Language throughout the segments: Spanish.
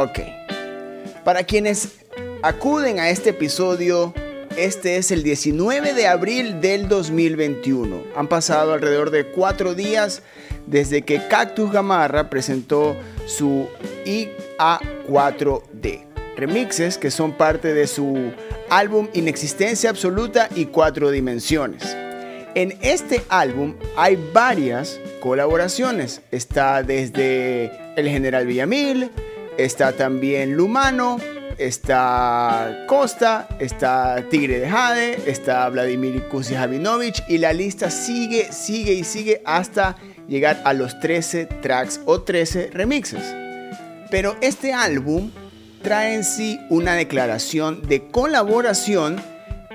Ok. Para quienes acuden a este episodio, este es el 19 de abril del 2021. Han pasado alrededor de cuatro días desde que Cactus Gamarra presentó su IA4D. Remixes que son parte de su álbum Inexistencia Absoluta y Cuatro Dimensiones. En este álbum hay varias colaboraciones. Está desde el General Villamil, está también Lumano, está Costa, está Tigre de Jade, está Vladimir Kusijavinovich y la lista sigue, sigue y sigue hasta llegar a los 13 tracks o 13 remixes. Pero este álbum trae en sí una declaración de colaboración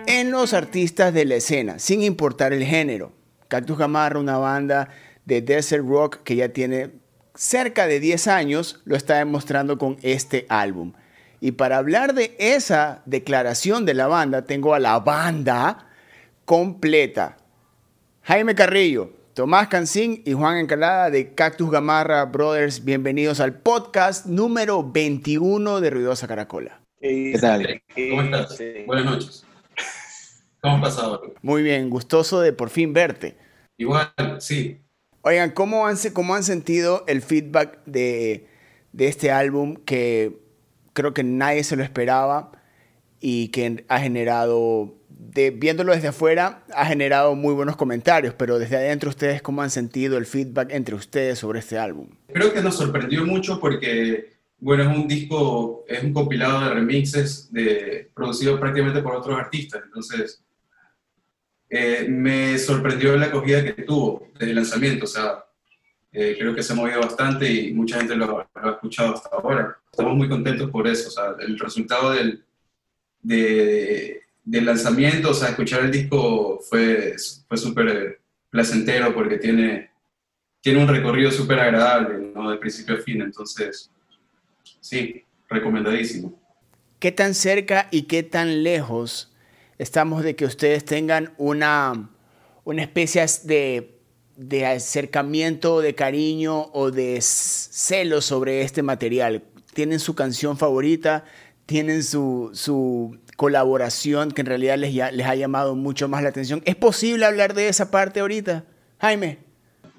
en los artistas de la escena, sin importar el género. Cactus Gamarra, una banda de desert rock que ya tiene cerca de 10 años, lo está demostrando con este álbum. Y para hablar de esa declaración de la banda, tengo a la banda completa. Jaime Carrillo, Tomás Cancín y Juan Encalada de Cactus Gamarra Brothers, bienvenidos al podcast número 21 de Ruidosa Caracola. ¿Qué tal? ¿Cómo estás? Buenas noches. ¿Cómo has pasado? Muy bien, gustoso de por fin verte. Igual, sí. Oigan, ¿cómo han, cómo han sentido el feedback de, de este álbum que creo que nadie se lo esperaba y que ha generado, viéndolo desde afuera, ha generado muy buenos comentarios, pero desde adentro ustedes, ¿cómo han sentido el feedback entre ustedes sobre este álbum? Creo que nos sorprendió mucho porque, bueno, es un disco, es un compilado de remixes de, producido prácticamente por otros artistas, entonces eh, me sorprendió la acogida que tuvo desde el lanzamiento, o sea, eh, creo que se ha movido bastante y mucha gente lo, ha escuchado hasta ahora. Estamos muy contentos por eso, o sea, el resultado del, del lanzamiento, o sea, escuchar el disco fue, fue súper placentero porque tiene, tiene un recorrido súper agradable, ¿no? De principio a fin, entonces, sí, recomendadísimo. ¿Qué tan cerca y qué tan lejos estamos de que ustedes tengan una, una especie de, de acercamiento, de cariño o de celo sobre este material. Tienen su canción favorita, tienen su, su colaboración que en realidad les, les ha llamado mucho más la atención. ¿Es posible hablar de esa parte ahorita? Jaime.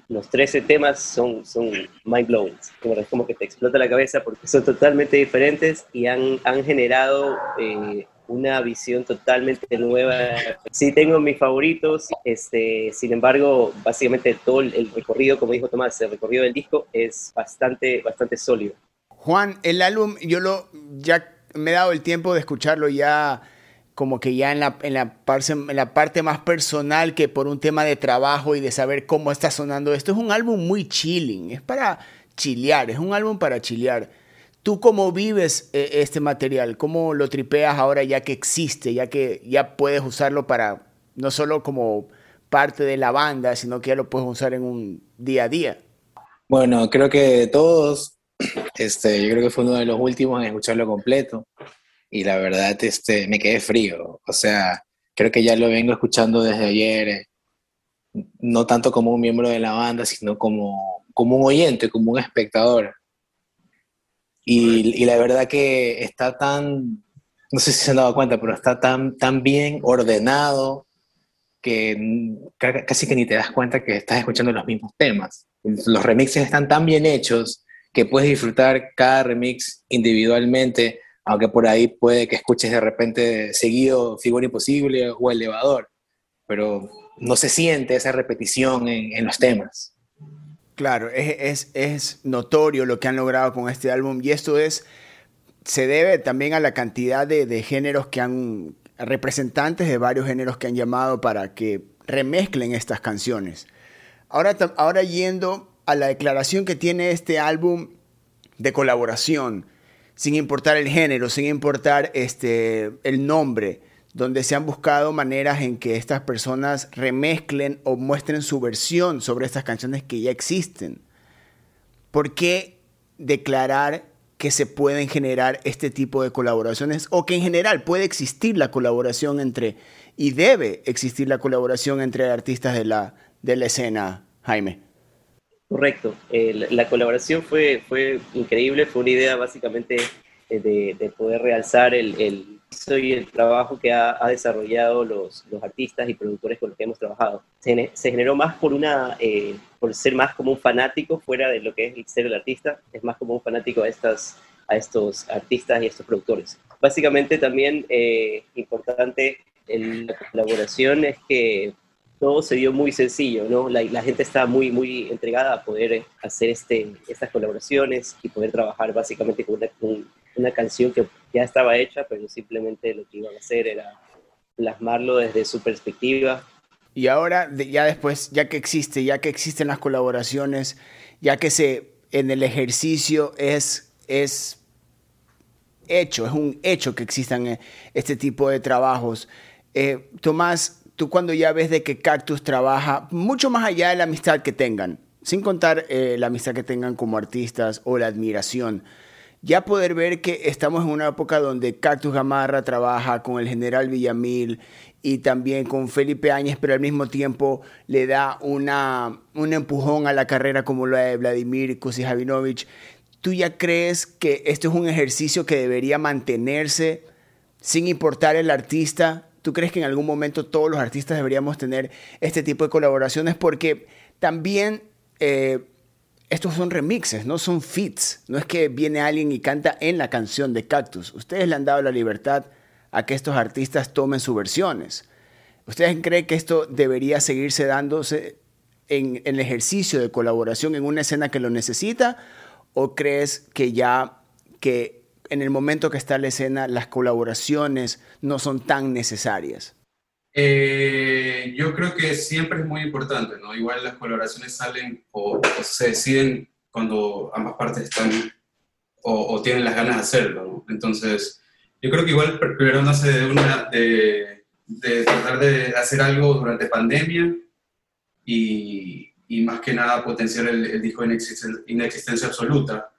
Los 13 temas son, son mind blowing, como, como que te explota la cabeza porque son totalmente diferentes y han, han generado eh, una visión totalmente nueva. Sí tengo mis favoritos, este, sin embargo, básicamente todo el recorrido, como dijo Tomás, el recorrido del disco es bastante, bastante sólido. Juan, el álbum, yo lo, ya me he dado el tiempo de escucharlo ya como que ya en la, en, la parte, en la parte más personal que por un tema de trabajo y de saber cómo está sonando esto. Es un álbum muy chilling, es para chilear, es un álbum para chilear. ¿Tú cómo vives eh, este material? ¿Cómo lo tripeas ahora ya que existe, ya que ya puedes usarlo para no solo como parte de la banda, sino que ya lo puedes usar en un día a día? Bueno, creo que todos, este, yo creo que fue uno de los últimos en escucharlo completo y la verdad este, me quedé frío. O sea, creo que ya lo vengo escuchando desde ayer, no tanto como un miembro de la banda, sino como, como un oyente, como un espectador. Y, la verdad que está tan, no sé si se han dado cuenta, pero está tan, tan bien ordenado que casi que ni te das cuenta que estás escuchando los mismos temas. Los remixes están tan bien hechos que puedes disfrutar cada remix individualmente, aunque por ahí puede que escuches de repente seguido Figura Imposible o Elevador, pero no se siente esa repetición en, en los temas. Claro, es, es, notorio lo que han logrado con este álbum y esto es, se debe también a la cantidad de, géneros que han, representantes de varios géneros que han llamado para que remezclen estas canciones. Ahora, ahora yendo a la declaración que tiene este álbum de colaboración, sin importar el género, sin importar este, el nombre, donde se han buscado maneras en que estas personas remezclen o muestren su versión sobre estas canciones que ya existen. ¿Por qué declarar que se pueden generar este tipo de colaboraciones o que en general puede existir la colaboración entre y debe existir la colaboración entre artistas de la, de la escena, Jaime? Correcto. la colaboración fue, fue increíble, fue una idea básicamente de, de poder realzar el y el trabajo que ha, ha desarrollado los, los, artistas y productores con los que hemos trabajado. Se, se generó más por, una, eh, por ser más como un fanático fuera de lo que es ser el artista, es más como un fanático a, estas, a estos artistas y a estos productores. Básicamente también eh, importante en la colaboración es que todo se dio muy sencillo, ¿no? La, la, gente está muy, muy entregada a poder hacer este, estas colaboraciones y poder trabajar básicamente con una, una canción que ya estaba hecha, pero simplemente lo que iban a hacer era plasmarlo desde su perspectiva. Y ahora, ya después, ya que existe, ya que existen las colaboraciones, ya que se en el ejercicio es, es hecho, es un hecho que existan eh, este tipo de trabajos. Eh, Tomás, tú cuando ya ves de que Cactus trabaja mucho más allá de la amistad que tengan, sin contar eh, la amistad que tengan como artistas o la admiración, ya poder ver que estamos en una época donde Cactus Gamarra trabaja con el general Villamil y también con Felipe Áñez, pero al mismo tiempo le da una, un empujón a la carrera como lo de Vladimir Kusijavinovich. ¿Tú ya crees que esto es un ejercicio que debería mantenerse sin importar el artista? ¿Tú crees que en algún momento todos los artistas deberíamos tener este tipo de colaboraciones? Porque también... Eh, estos son remixes, no son fits. No es que viene alguien y canta en la canción de Cactus. Ustedes le han dado la libertad a que estos artistas tomen sus versiones. ¿Ustedes creen que esto debería seguirse dándose en, el ejercicio de colaboración en una escena que lo necesita? ¿O crees que ya que en el momento que está la escena las colaboraciones no son tan necesarias? Eh, yo creo que siempre es muy importante, ¿no? Igual las colaboraciones salen o, se deciden cuando ambas partes están o, tienen las ganas de hacerlo, ¿no? Entonces, yo creo que igual primero nace de una, de, de tratar de hacer algo durante pandemia y, y más que nada potenciar el, el disco inexistencia, inexistencia absoluta.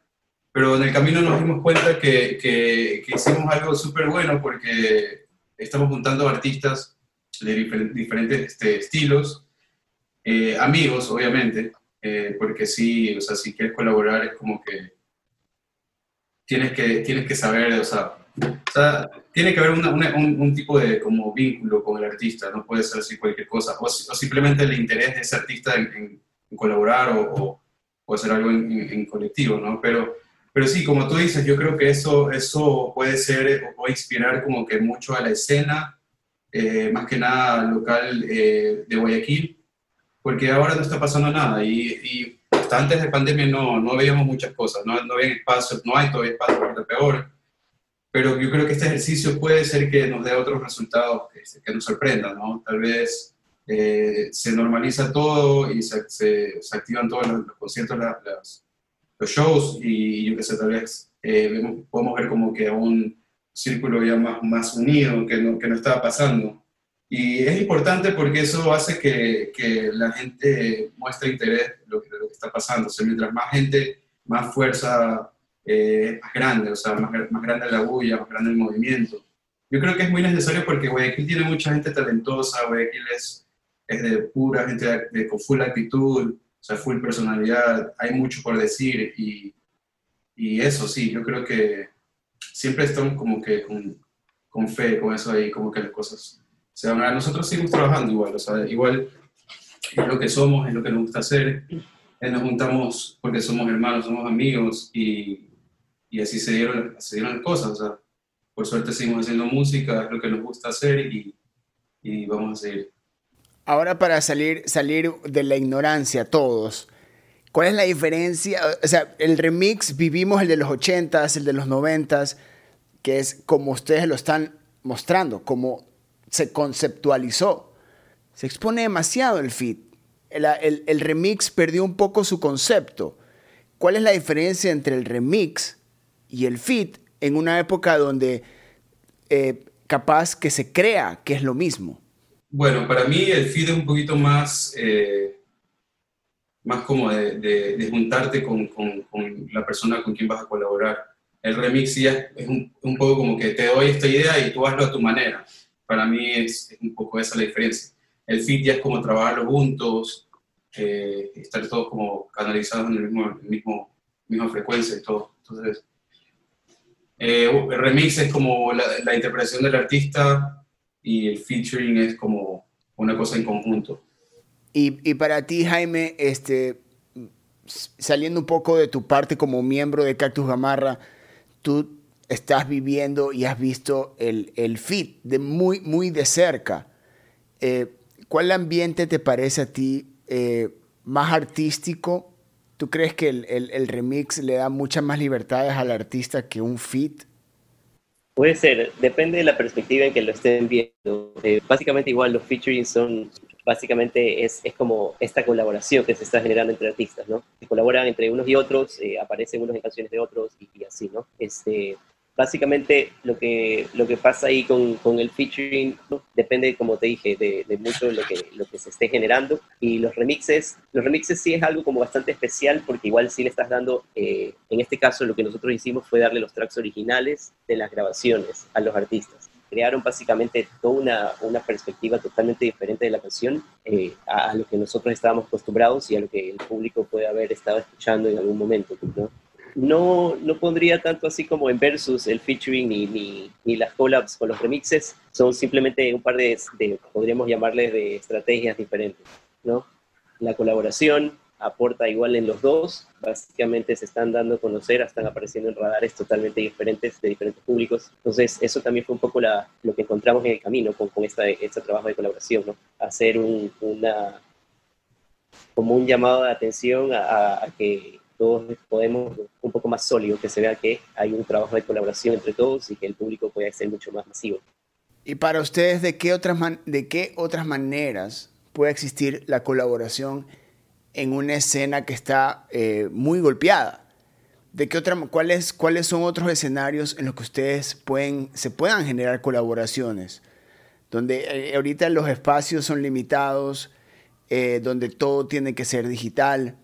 Pero en el camino nos dimos cuenta que, que, que hicimos algo súper bueno porque estamos juntando artistas de diferentes este, estilos, eh, amigos, obviamente, eh, porque sí, o sea, si quieres colaborar es como que tienes que, tienes que saber, o sea, o sea tiene que haber un, un, tipo de como vínculo con el artista, no puede ser así cualquier cosa, o, simplemente el interés de ese artista en, colaborar o, o, hacer algo en, colectivo, ¿no? Pero, pero sí, como tú dices, yo creo que eso, eso puede ser o puede inspirar como que mucho a la escena eh, más que nada local eh, de Guayaquil, porque ahora no está pasando nada y, hasta antes de pandemia no, no veíamos muchas cosas, no, no había espacios, no hay todavía espacio para peor, pero yo creo que este ejercicio puede ser que nos dé otros resultados que, que nos sorprendan, ¿no? Tal vez eh, se normaliza todo y se, se, activan todos los, conciertos, los shows y yo qué sé, tal vez podemos ver como que aún círculo ya más, más unido que no, que no estaba pasando. Y es importante porque eso hace que, que la gente muestre interés en lo que, está pasando. O sea, mientras más gente, más fuerza, eh, más grande, o sea, más, más grande la bulla, más grande el movimiento. Yo creo que es muy necesario porque Guayaquil tiene mucha gente talentosa, Guayaquil es, es de pura gente de, con full actitud, o sea, full personalidad, hay mucho por decir y, y eso sí, yo creo que siempre estamos como que con, con, fe, con eso ahí, como que las cosas se van a... Nosotros seguimos trabajando igual, o sea, igual es lo que somos, es lo que nos gusta hacer, eh, nos juntamos porque somos hermanos, somos amigos y, y así se dieron, se dieron las cosas, o sea, por suerte seguimos haciendo música, es lo que nos gusta hacer y, y vamos a seguir. Ahora para salir, salir de la ignorancia todos, ¿Cuál es la diferencia? O sea, el remix vivimos el de los 80s, el de los 90s, que es como ustedes lo están mostrando, como se conceptualizó. Se expone demasiado el fit. El, remix perdió un poco su concepto. ¿Cuál es la diferencia entre el remix y el fit en una época donde eh, capaz que se crea que es lo mismo? Bueno, para mí el fit es un poquito más... Eh, más como de, de, juntarte con, con, con, la persona con quien vas a colaborar. El remix ya es un, un, poco como que te doy esta idea y tú hazlo a tu manera. Para mí es, un poco esa la diferencia. El fit ya es como trabajarlo juntos, eh, estar todos como canalizados en el mismo, mismo misma frecuencia y todo. Entonces, eh, el remix es como la, la, interpretación del artista y el featuring es como una cosa en conjunto. Y, para ti, Jaime, este, saliendo un poco de tu parte como miembro de Cactus Gamarra, tú estás viviendo y has visto el, el fit de muy, muy de cerca. Eh, ¿Cuál ambiente te parece a ti eh, más artístico? ¿Tú crees que el, el, el, remix le da muchas más libertades al artista que un fit? Puede ser, depende de la perspectiva en que lo estén viendo. Eh, básicamente igual los featuring son, básicamente es, es, como esta colaboración que se está generando entre artistas, ¿no? Se colaboran entre unos y otros, eh, aparecen unos en canciones de otros y, así, ¿no? Este, básicamente lo que, lo que pasa ahí con, con el featuring ¿no? depende, como te dije, de, de, mucho lo que, lo que se esté generando. Y los remixes, los remixes sí es algo como bastante especial porque igual sí le estás dando, eh, en este caso lo que nosotros hicimos fue darle los tracks originales de las grabaciones a los artistas. Crearon básicamente toda una, una perspectiva totalmente diferente de la canción eh, a, lo que nosotros estábamos acostumbrados y a lo que el público puede haber estado escuchando en algún momento. ¿no? no, no pondría tanto así como en versus el featuring ni, ni, ni, las collabs con los remixes, son simplemente un par de, de, podríamos llamarles de estrategias diferentes, ¿no? La colaboración aporta igual en los dos, básicamente se están dando a conocer, están apareciendo en radares totalmente diferentes de diferentes públicos, entonces eso también fue un poco la, lo que encontramos en el camino con, con esta, este trabajo de colaboración, ¿no? Hacer un, una, como un llamado de atención a, a que todos podemos un poco más sólido, que se vea que hay un trabajo de colaboración entre todos y que el público pueda ser mucho más masivo. ¿Y para ustedes de qué otras, de qué otras maneras puede existir la colaboración en una escena que está eh, muy golpeada? ¿De qué otra, cuáles, ¿Cuáles son otros escenarios en los que ustedes pueden, se puedan generar colaboraciones? Donde eh, ahorita los espacios son limitados, eh, donde todo tiene que ser digital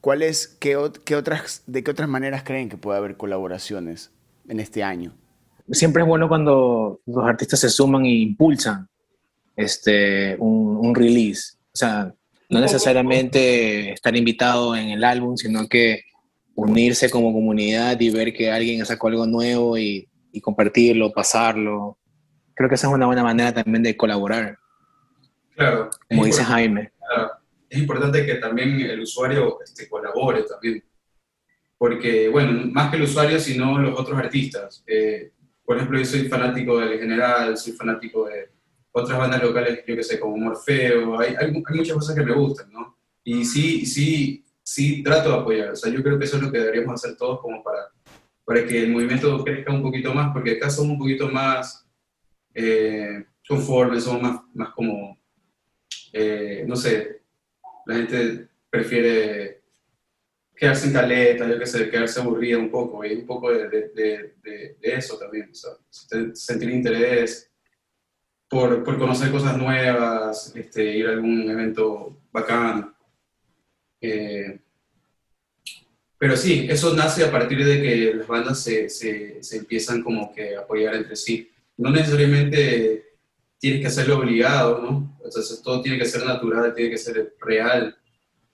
¿Cuáles, qué, qué, otras, ¿De qué otras maneras creen que puede haber colaboraciones en este año? Siempre es bueno cuando los artistas se suman e impulsan este, un, un release. O sea, no necesariamente estar invitado en el álbum, sino que unirse como comunidad y ver que alguien sacó algo nuevo y, y, compartirlo, pasarlo. Creo que esa es una buena manera también de colaborar. Claro. Como dice Jaime. Claro es importante que también el usuario este, colabore también. Porque, bueno, más que el usuario, sino los otros artistas. Eh, por ejemplo, yo soy fanático del General, soy fanático de otras bandas locales, yo que sé, como Morfeo, hay, hay, hay, muchas cosas que me gustan, ¿no? Y sí, sí, sí trato de apoyar, o sea, yo creo que eso es lo que deberíamos hacer todos como para, para que el movimiento crezca un poquito más, porque acá somos un poquito más eh, conformes, somos más, más como, eh, no sé, la gente prefiere quedarse en caleta, yo qué sé, quedarse aburrida un poco, y un poco de, de, de, de eso también, o sea, sentir interés por, por, conocer cosas nuevas, este, ir a algún evento bacán. Eh, pero sí, eso nace a partir de que las bandas se, se, se empiezan como que a apoyar entre sí. No necesariamente tienes que hacerlo obligado, ¿no? Entonces todo tiene que ser natural, tiene que ser real.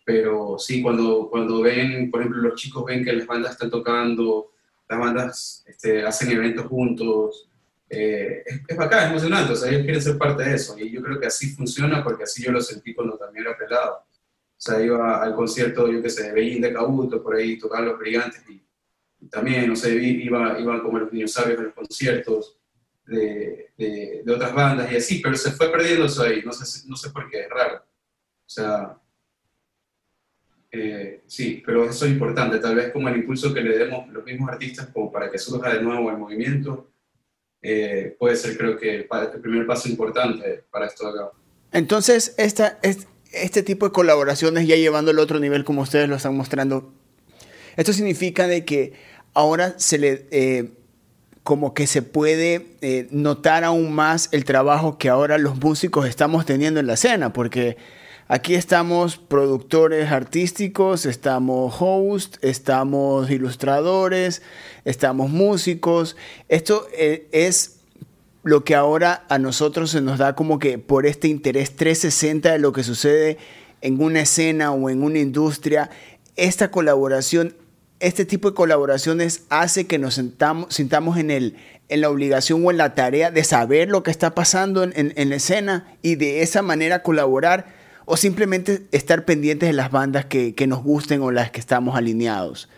Pero sí, cuando, cuando ven, por ejemplo, los chicos ven que las bandas están tocando, las bandas este, hacen eventos juntos, eh, es, bacán, es emocionante, o sea, ellos quieren ser parte de eso. Y yo creo que así funciona porque así yo lo sentí cuando también era pelado. O sea, iba al concierto, yo qué sé, de Beijing de Cabuto, por ahí tocaban los brillantes y, y también, no sé, iba, iban como los niños sabios a los conciertos de, de, de, otras bandas y así, pero se fue perdiendo eso ahí, no sé, no sé por qué, es raro. O sea, eh, sí, pero eso es importante, tal vez como el impulso que le demos los mismos artistas como para que surja de nuevo el movimiento, eh, puede ser creo que el, primer paso importante para esto acá. Entonces, esta, este, este tipo de colaboraciones ya llevando al otro nivel como ustedes lo están mostrando, esto significa de que ahora se le... Eh, como que se puede eh, notar aún más el trabajo que ahora los músicos estamos teniendo en la escena, porque aquí estamos productores artísticos, estamos hosts, estamos ilustradores, estamos músicos. Esto eh, es lo que ahora a nosotros se nos da como que por este interés 360 de lo que sucede en una escena o en una industria, esta colaboración, este tipo de colaboraciones hace que nos sentamos, sintamos en, el, en la obligación o en la tarea de saber lo que está pasando en, en, la escena y de esa manera colaborar o simplemente estar pendientes de las bandas que, que nos gusten o las que estamos alineados.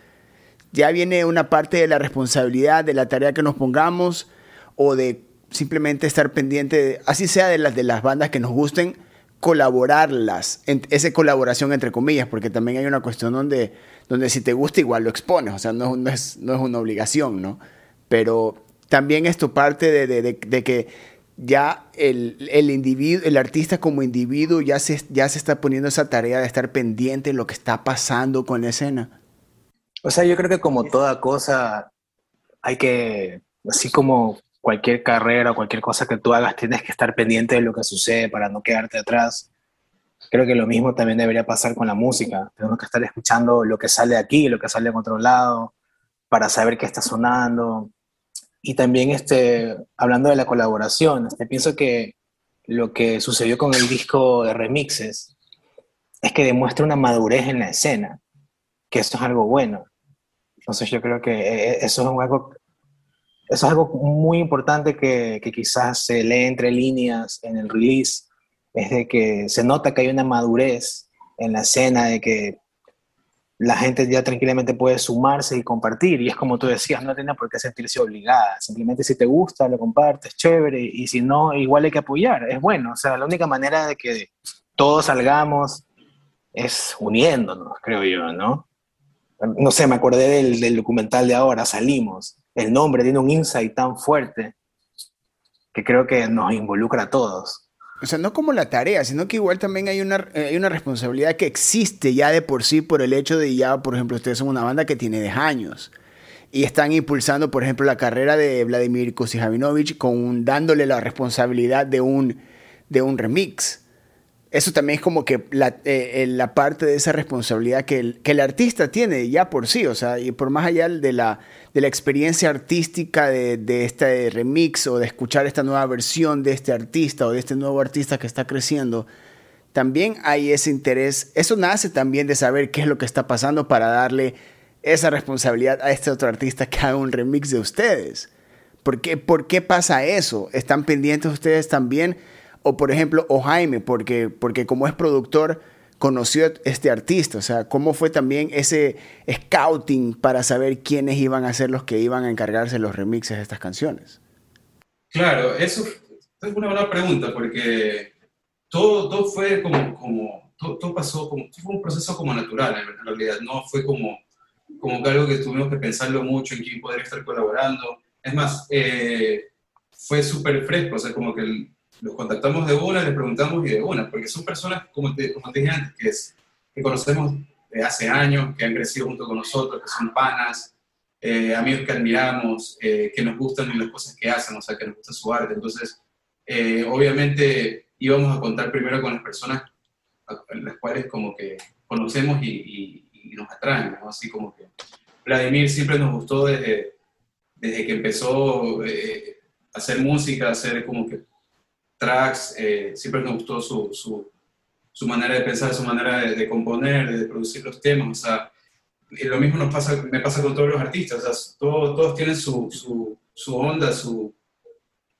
Ya viene una parte de la responsabilidad de la tarea que nos pongamos o de simplemente estar pendiente, así sea de las, de las bandas que nos gusten, colaborarlas, en, esa colaboración entre comillas, porque también hay una cuestión donde, donde si te gusta igual lo expones, o sea, no, no, es, no es, una obligación, ¿no? Pero también es tu parte de, de, que ya el, el, individuo, el artista como individuo ya se, ya se está poniendo esa tarea de estar pendiente de lo que está pasando con la escena. O sea, yo creo que como toda cosa hay que, así como cualquier carrera o cualquier cosa que tú hagas, tienes que estar pendiente de lo que sucede para no quedarte atrás. Creo que lo mismo también debería pasar con la música. Tenemos que estar escuchando lo que sale aquí, lo que sale en otro lado, para saber qué está sonando. Y también este, hablando de la colaboración, este, pienso que lo que sucedió con el disco de remixes es que demuestra una madurez en la escena, que esto es algo bueno. Entonces yo creo que eh, eh, eso es algo eso es algo muy importante que, que, quizás se lee entre líneas en el release, es de que se nota que hay una madurez en la escena, de que la gente ya tranquilamente puede sumarse y compartir, y es como tú decías, no tiene por qué sentirse obligada, simplemente si te gusta, lo compartes, chévere, y si no, igual hay que apoyar, es bueno, o sea, la única manera de que todos salgamos es uniéndonos, creo yo, ¿no? No sé, me acordé del, del documental de ahora, Salimos, el nombre tiene un insight tan fuerte que creo que nos involucra a todos. O sea, no como la tarea, sino que igual también hay una, hay una responsabilidad que existe ya de por sí por el hecho de ya, por ejemplo, ustedes son una banda que tiene 10 años y están impulsando, por ejemplo, la carrera de Vladimir Kosijavinovich con dándole la responsabilidad de un, de un remix eso también es como que la, eh, la parte de esa responsabilidad que el, artista tiene ya por sí, o sea, y por más allá de la, de la experiencia artística de, de, este remix o de escuchar esta nueva versión de este artista o de este nuevo artista que está creciendo, también hay ese interés, eso nace también de saber qué es lo que está pasando para darle esa responsabilidad a este otro artista que haga un remix de ustedes. ¿Por qué, ¿Por qué pasa eso? ¿Están pendientes ustedes también? O por ejemplo, o Jaime, porque, porque como es productor, conoció este artista, o sea, cómo fue también ese scouting para saber quiénes iban a ser los que iban a encargarse los remixes de estas canciones. Claro, eso es una buena pregunta, porque todo, todo fue como, como todo, pasó como, fue un proceso como natural en realidad, no fue como, como algo que tuvimos que pensarlo mucho en quién podría estar colaborando. Es más, eh, fue súper fresco, o sea, como que los contactamos de una, les preguntamos y de una, porque son personas, como te, como te dije antes, que, es, que conocemos de hace años, que han crecido junto con nosotros, que son panas, eh, amigos que admiramos, eh, que nos gustan las cosas que hacen, o sea, que nos gusta su arte. Entonces, eh, obviamente íbamos a contar primero con las personas a las cuales como que conocemos y, nos atraen, ¿no? Así como que Vladimir siempre nos gustó desde, desde que empezó a hacer música, a hacer como que tracks, eh, siempre nos gustó su, su, manera de pensar, su manera de, componer, de producir los temas, o sea, y lo mismo nos pasa, me pasa con todos los artistas, todos, todos tienen su, su, onda, su,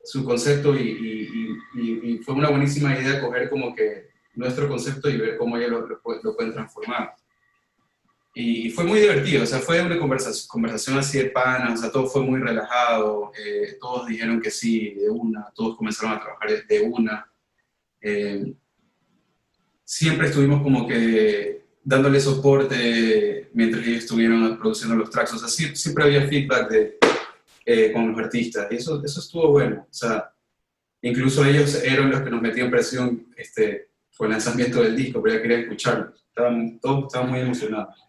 su concepto y, y, fue una buenísima idea coger como que nuestro concepto y ver cómo ellos lo, lo, lo pueden transformar. Y fue muy divertido, o sea, fue una conversación, así de pana, o sea, todo fue muy relajado, eh, todos dijeron que sí, de una, todos comenzaron a trabajar de una. Eh, siempre estuvimos como que dándole soporte mientras ellos estuvieron produciendo los tracks, o sea, siempre había feedback de, eh, con los artistas, y eso, eso estuvo bueno, o sea, incluso ellos eran los que nos metían presión este, por el lanzamiento del disco, pero ya quería escucharlos, todos estaban muy emocionados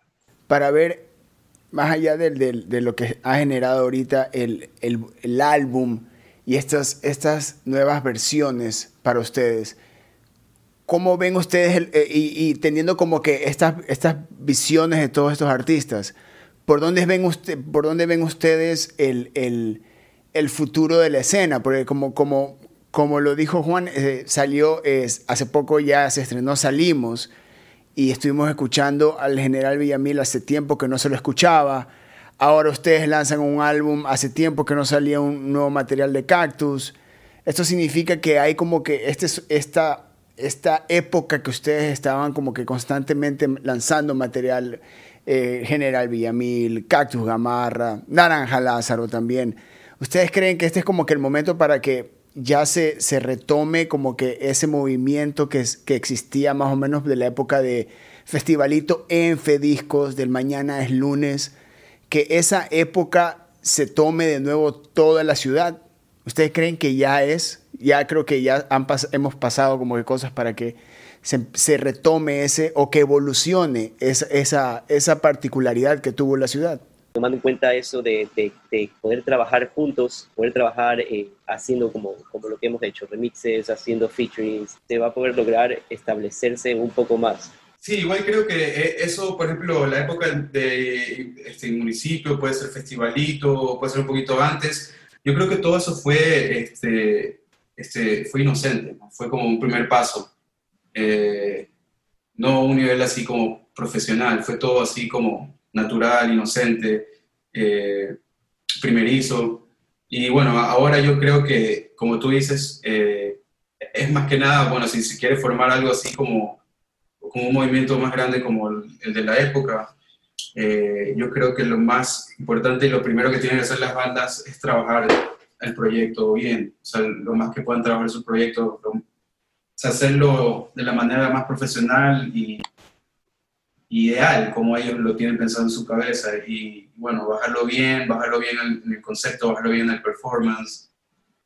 para ver más allá de, lo que ha generado ahorita el, álbum y estas, estas nuevas versiones para ustedes. ¿Cómo ven ustedes, eh, y, teniendo como que estas, estas visiones de todos estos artistas, ¿por dónde ven, usted, por dónde ven ustedes el, futuro de la escena? Porque como, como, como lo dijo Juan, eh, salió, hace poco ya se estrenó Salimos, y estuvimos escuchando al general Villamil hace tiempo que no se lo escuchaba. Ahora ustedes lanzan un álbum hace tiempo que no salía un nuevo material de Cactus. Esto significa que hay como que este, esta, esta época que ustedes estaban como que constantemente lanzando material, eh, General Villamil, Cactus Gamarra, Naranja Lázaro también. ¿Ustedes creen que este es como que el momento para que ya se, se retome como que ese movimiento que, que existía más o menos de la época de Festivalito en Fediscos, del Mañana es lunes, que esa época se tome de nuevo toda la ciudad? ¿Ustedes creen que ya es? Ya creo que ya han hemos pasado como que cosas para que se, se retome ese o que evolucione esa, esa, esa particularidad que tuvo la ciudad tomando en cuenta eso de, de, poder trabajar juntos, poder trabajar eh, haciendo como, como lo que hemos hecho, remixes, haciendo featurings, se va a poder lograr establecerse un poco más. Sí, igual creo que eh, eso, por ejemplo, la época de este municipio, puede ser festivalito, puede ser un poquito antes, yo creo que todo eso fue, este, este, fue inocente, fue como un primer paso, eh, no un nivel así como profesional, fue todo así como natural, inocente, eh, primerizo. Y bueno, ahora yo creo que, como tú dices, eh, es más que nada, bueno, si se quiere formar algo así como, como un movimiento más grande como el, de la época, eh, yo creo que lo más importante y lo primero que tienen que hacer las bandas es trabajar el proyecto bien, o sea, lo más que puedan trabajar su proyecto, o sea, hacerlo de la manera más profesional y ideal, como ellos lo tienen pensado en su cabeza. Y bueno, bajarlo bien, bajarlo bien en el concepto, bajarlo bien en el performance,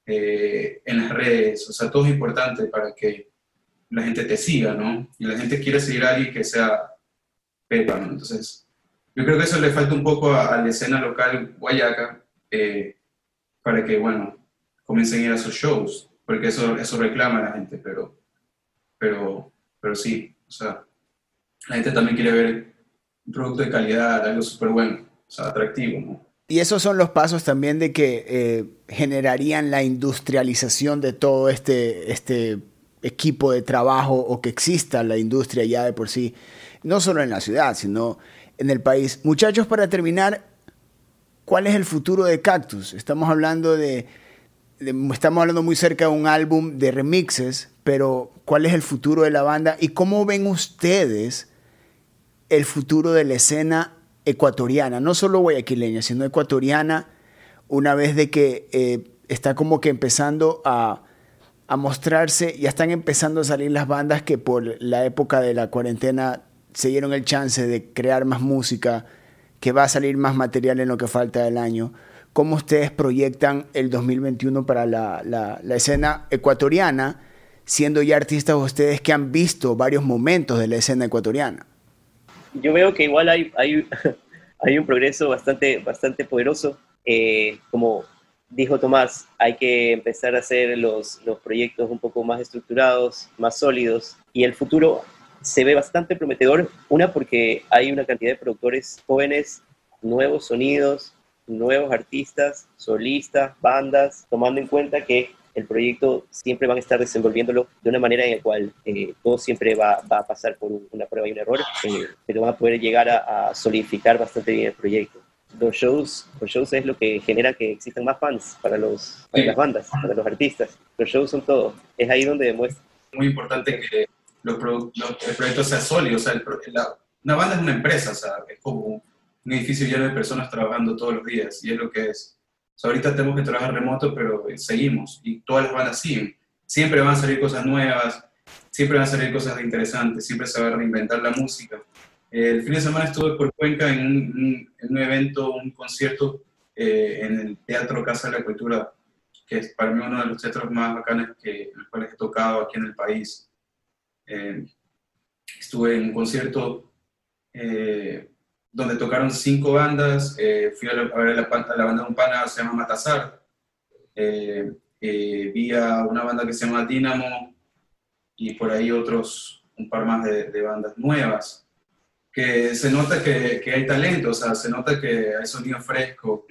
eh, en las redes. O sea, todo es importante para que la gente te siga, ¿no? Y la gente quiere seguir a alguien que sea Pepa, ¿no? Entonces, yo creo que eso le falta un poco a, la escena local guayaca eh, para que, bueno, comiencen a ir a sus shows, porque eso, eso reclama a la gente, pero, pero, pero sí, o sea, la gente también quiere ver un producto de calidad, algo súper bueno, o sea, atractivo, ¿no? Y esos son los pasos también de que eh, generarían la industrialización de todo este, este equipo de trabajo o que exista la industria ya de por sí, no solo en la ciudad, sino en el país. Muchachos, para terminar, ¿cuál es el futuro de Cactus? Estamos hablando de, de, estamos hablando muy cerca de un álbum de remixes, pero ¿cuál es el futuro de la banda y cómo ven ustedes el futuro de la escena ecuatoriana, no solo guayaquileña, sino ecuatoriana, una vez de que eh, está como que empezando a, a, mostrarse, ya están empezando a salir las bandas que por la época de la cuarentena se dieron el chance de crear más música, que va a salir más material en lo que falta del año. ¿Cómo ustedes proyectan el 2021 para la, la, la escena ecuatoriana, siendo ya artistas ustedes que han visto varios momentos de la escena ecuatoriana? Yo veo que igual hay, hay, hay un progreso bastante, bastante poderoso. Eh, como dijo Tomás, hay que empezar a hacer los, los proyectos un poco más estructurados, más sólidos, y el futuro se ve bastante prometedor. Una, porque hay una cantidad de productores jóvenes, nuevos sonidos, nuevos artistas, solistas, bandas, tomando en cuenta que el proyecto siempre van a estar desenvolviéndolo de una manera en la cual eh, todo siempre va, va, a pasar por una prueba y un error, eh, pero van a poder llegar a, solidificar bastante bien el proyecto. Los shows, los shows es lo que genera que existan más fans para, los, las bandas, para los artistas. Los shows son todo. Es ahí donde demuestra. Muy importante que los el proyecto sea sólido. O sea, una banda es una empresa, o sea, es como un edificio lleno de personas trabajando todos los días y es lo que es ahorita tenemos que trabajar remoto, pero seguimos y todas las bandas siguen. Siempre van a salir cosas nuevas, siempre van a salir cosas interesantes, siempre se va a reinventar la música. el fin de semana estuve por Cuenca en un, evento, un concierto eh, en el Teatro Casa de la Cultura, que es para mí uno de los teatros más bacanes que, los cuales he tocado aquí en el país. Eh, estuve en un concierto eh, donde tocaron cinco bandas. Eh, fui a, ver la, la, banda de un pana se llama Matazar. Eh, eh, vi a una banda que se llama Dynamo y por ahí otros, un par más de, bandas nuevas. Que se nota que, que, hay talento, o sea, se nota que hay sonido fresco.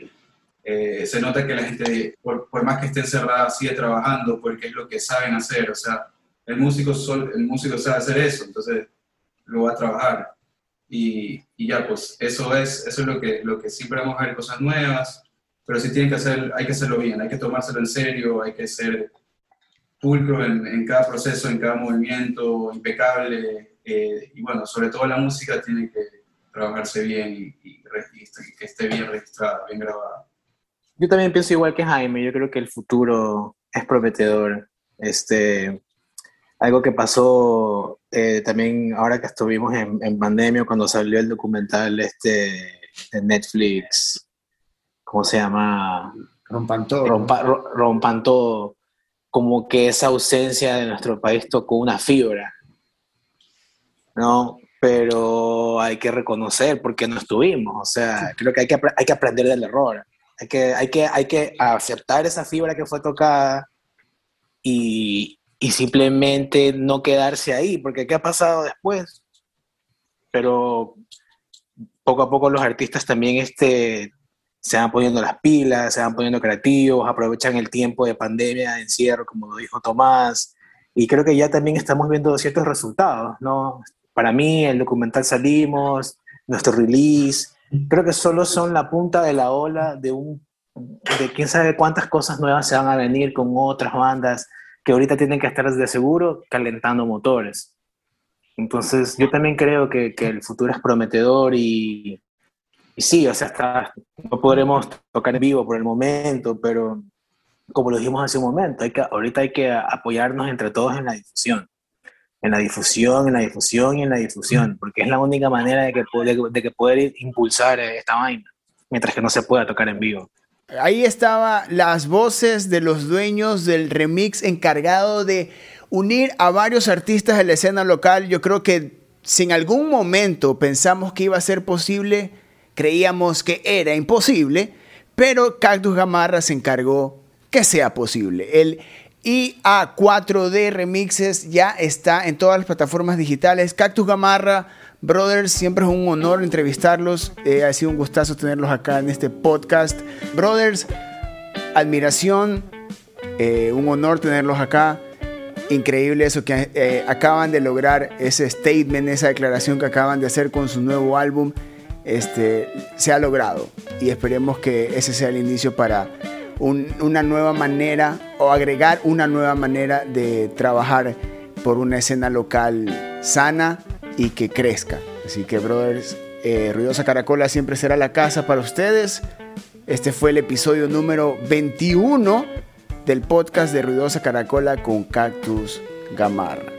se nota que la gente, por, por, más que esté encerrada, sigue trabajando porque es lo que saben hacer. O sea, el músico, el músico sabe hacer eso. Entonces, lo voy a trabajar. Y, y, ya, pues eso es, eso es lo, que, lo que siempre vamos a ver, cosas nuevas, pero sí tienen que hacer, hay que hacerlo bien, hay que tomárselo en serio, hay que ser pulcro en, en cada proceso, en cada movimiento, impecable, eh, y bueno, sobre todo la música tiene que trabajarse bien y, y, que esté bien registrada, bien grabada. Yo también pienso igual que Jaime, yo creo que el futuro es prometedor. Este, algo que pasó eh, también ahora que estuvimos en, en, pandemia, cuando salió el documental este, de Netflix, ¿cómo se llama? Rompan todo. Rompa, rompan todo. Como que esa ausencia de nuestro país tocó una fibra, ¿no? Pero hay que reconocer porque no estuvimos. O sea, creo que hay que, hay que aprender del error. Hay que, hay, que, hay que aceptar esa fibra que fue tocada y, y simplemente no quedarse ahí, porque ¿qué ha pasado después? Pero poco a poco los artistas también este, se van poniendo las pilas, se van poniendo creativos, aprovechan el tiempo de pandemia, de encierro, como lo dijo Tomás, y creo que ya también estamos viendo ciertos resultados, ¿no? Para mí, el documental Salimos, nuestro release, creo que solo son la punta de la ola de un de quién sabe cuántas cosas nuevas se van a venir con otras bandas que ahorita tienen que estar de seguro calentando motores. Entonces, yo también creo que, que el futuro es prometedor y, y, sí, o sea, no podremos tocar en vivo por el momento, pero como lo dijimos hace un momento, hay que, ahorita hay que apoyarnos entre todos en la difusión. En la difusión, en la difusión y en la difusión, porque es la única manera de que, de que poder impulsar esta vaina, mientras que no se pueda tocar en vivo. Ahí estaba las voces de los dueños del remix encargado de unir a varios artistas de la escena local. Yo creo que si en algún momento pensamos que iba a ser posible, creíamos que era imposible, pero Cactus Gamarra se encargó que sea posible. El IA4D Remixes ya está en todas las plataformas digitales. Cactus Gamarra Brothers, siempre es un honor entrevistarlos. Eh, ha sido un gustazo tenerlos acá en este podcast. Brothers, admiración, eh, un honor tenerlos acá. Increíble eso que eh, acaban de lograr, ese statement, esa declaración que acaban de hacer con su nuevo álbum. Este, se ha logrado y esperemos que ese sea el inicio para un, una nueva manera o agregar una nueva manera de trabajar por una escena local sana y que crezca. Así que, brothers, eh, Ruidosa Caracola siempre será la casa para ustedes. Este fue el episodio número 21 del podcast de Ruidosa Caracola con Cactus Gamarra.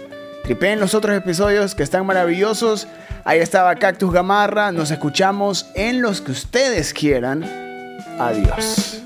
Tripeen los otros episodios que están maravillosos. Ahí estaba Cactus Gamarra. Nos escuchamos en los que ustedes quieran. Adiós.